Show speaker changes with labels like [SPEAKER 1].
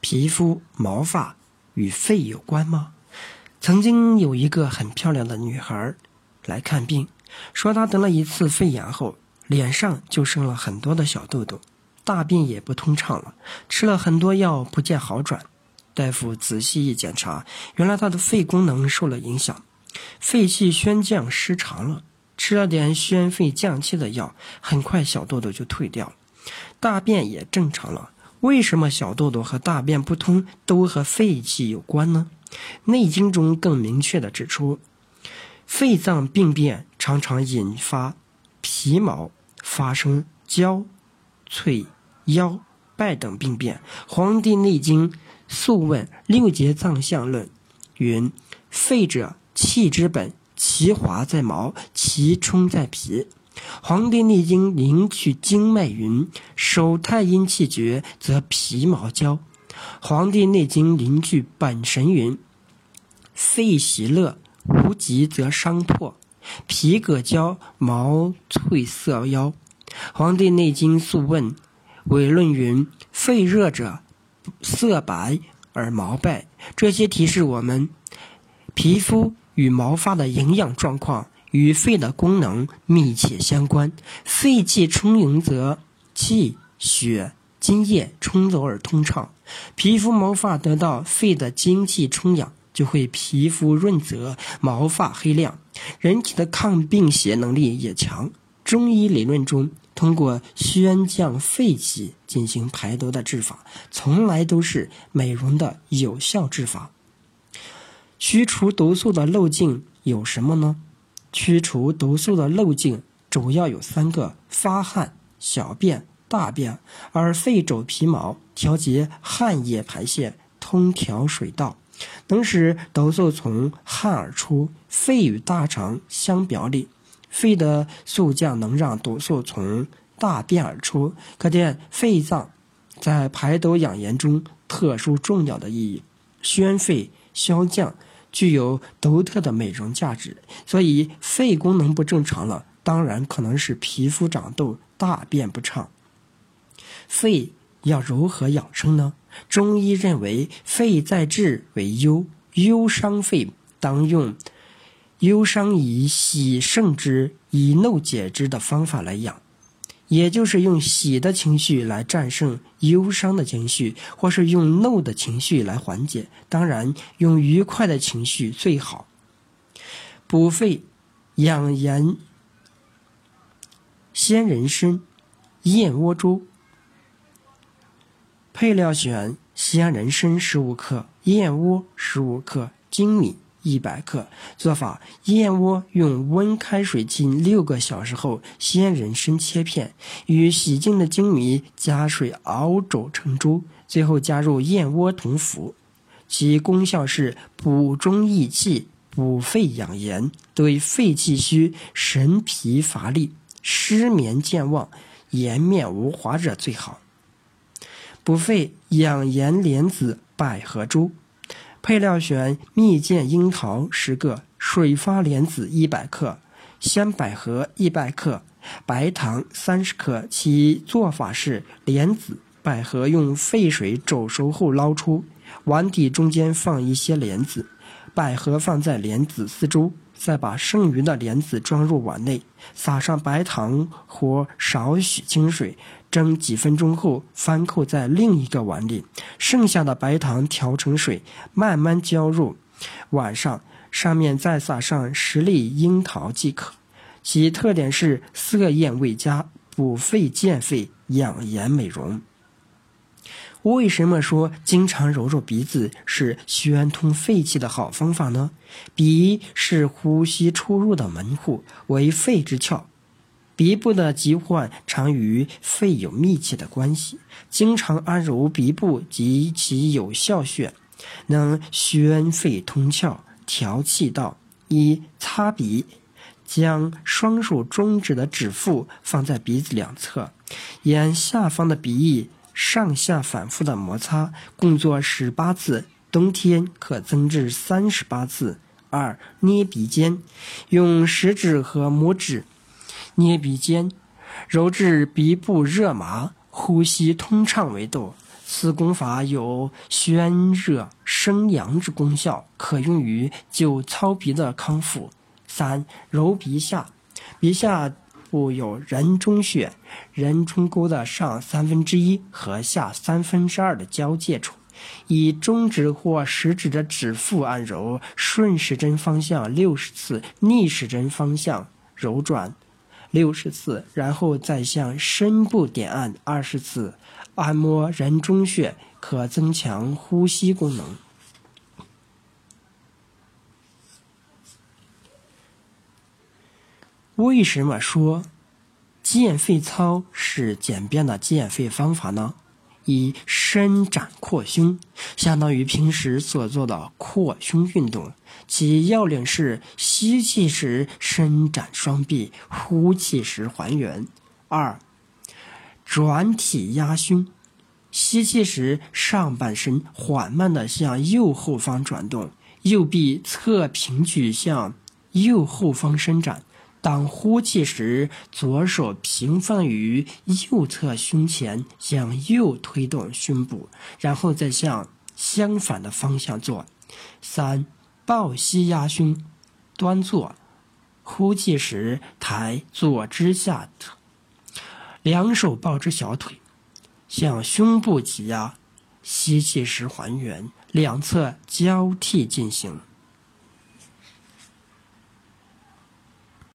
[SPEAKER 1] 皮肤毛发与肺有关吗？曾经有一个很漂亮的女孩来看病，说她得了一次肺炎后，脸上就生了很多的小痘痘，大便也不通畅了，吃了很多药不见好转。大夫仔细一检查，原来她的肺功能受了影响，肺气宣降失常了。吃了点宣肺降气的药，很快小痘痘就退掉了，大便也正常了。为什么小痘痘和大便不通都和肺气有关呢？《内经》中更明确地指出，肺脏病变常常引发皮毛发生焦、脆、腰、败等病变。《黄帝内经·素问·六节脏象论》云：“肺者，气之本。”其华在毛，其充在皮。《黄帝内经·灵取经脉》云：“手太阴气绝，则皮毛焦。”《黄帝内经·灵据本神》云：“肺喜乐，无疾则伤破，皮革焦，毛脆色腰。”《黄帝内经·素问·伪论》云：“肺热者，色白而毛败。”这些提示我们，皮肤。与毛发的营养状况与肺的功能密切相关。肺气充盈，则气血津液充足而通畅，皮肤毛发得到肺的精气充养，就会皮肤润泽，毛发黑亮。人体的抗病邪能力也强。中医理论中，通过宣降肺气进行排毒的治法，从来都是美容的有效治法。驱除毒素的路径有什么呢？驱除毒素的路径主要有三个：发汗、小便、大便。而肺主皮毛，调节汗液排泄，通调水道，能使毒素从汗而出。肺与大肠相表里，肺的速降能让毒素从大便而出，可见肺脏在排毒养颜中特殊重要的意义。宣肺消降。具有独特的美容价值，所以肺功能不正常了，当然可能是皮肤长痘、大便不畅。肺要如何养生呢？中医认为，肺在治为忧，忧伤肺，当用忧伤以喜胜之，以怒解之的方法来养。也就是用喜的情绪来战胜忧伤的情绪，或是用怒的情绪来缓解。当然，用愉快的情绪最好。补肺养颜，鲜人参、燕窝粥。配料选鲜人参十五克，燕窝十五克，粳米。一百克做法：燕窝用温开水浸六个小时后，鲜人参切片，与洗净的粳米加水熬煮成粥，最后加入燕窝同服。其功效是补中益气、补肺养颜，对肺气虚、神疲乏力、失眠健忘、颜面无华者最好。补肺养颜莲子百合粥。配料选蜜饯樱桃十个，水发莲子一百克，鲜百合一百克，白糖三十克。其做法是：莲子、百合用沸水煮熟后捞出，碗底中间放一些莲子，百合放在莲子四周，再把剩余的莲子装入碗内，撒上白糖或少许清水。蒸几分钟后，翻扣在另一个碗里，剩下的白糖调成水，慢慢浇入碗上，上面再撒上十粒樱桃即可。其特点是色艳味佳，补肺健肺，养颜美容。为什么说经常揉揉鼻子是宣通肺气的好方法呢？鼻是呼吸出入的门户，为肺之窍。鼻部的疾患常与肺有密切的关系，经常按揉鼻部及其有效穴，能宣肺通窍、调气道。一擦鼻，将双手中指的指腹放在鼻子两侧，沿下方的鼻翼上下反复的摩擦，共做十八次，冬天可增至三十八次。二捏鼻尖，用食指和拇指。捏鼻尖，揉至鼻部热麻、呼吸通畅为度。此功法有宣热生阳之功效，可用于久糙鼻的康复。三、揉鼻下，鼻下部有人中穴，人中沟的上三分之一和下三分之二的交界处，以中指或食指的指腹按揉，顺时针方向六十次，逆时针方向揉转六十次，然后再向深部点按二十次。按摩人中穴可增强呼吸功能。为什么说健肺操是简便的健肺方法呢？一伸展扩胸，相当于平时所做的扩胸运动，其要领是吸气时伸展双臂，呼气时还原。二转体压胸，吸气时上半身缓慢地向右后方转动，右臂侧平举向右后方伸展。当呼气时，左手平放于右侧胸前，向右推动胸部，然后再向相反的方向做。三抱膝压胸，端坐，呼气时抬左肢下。两手抱着小腿，向胸部挤压，吸气时还原，两侧交替进行。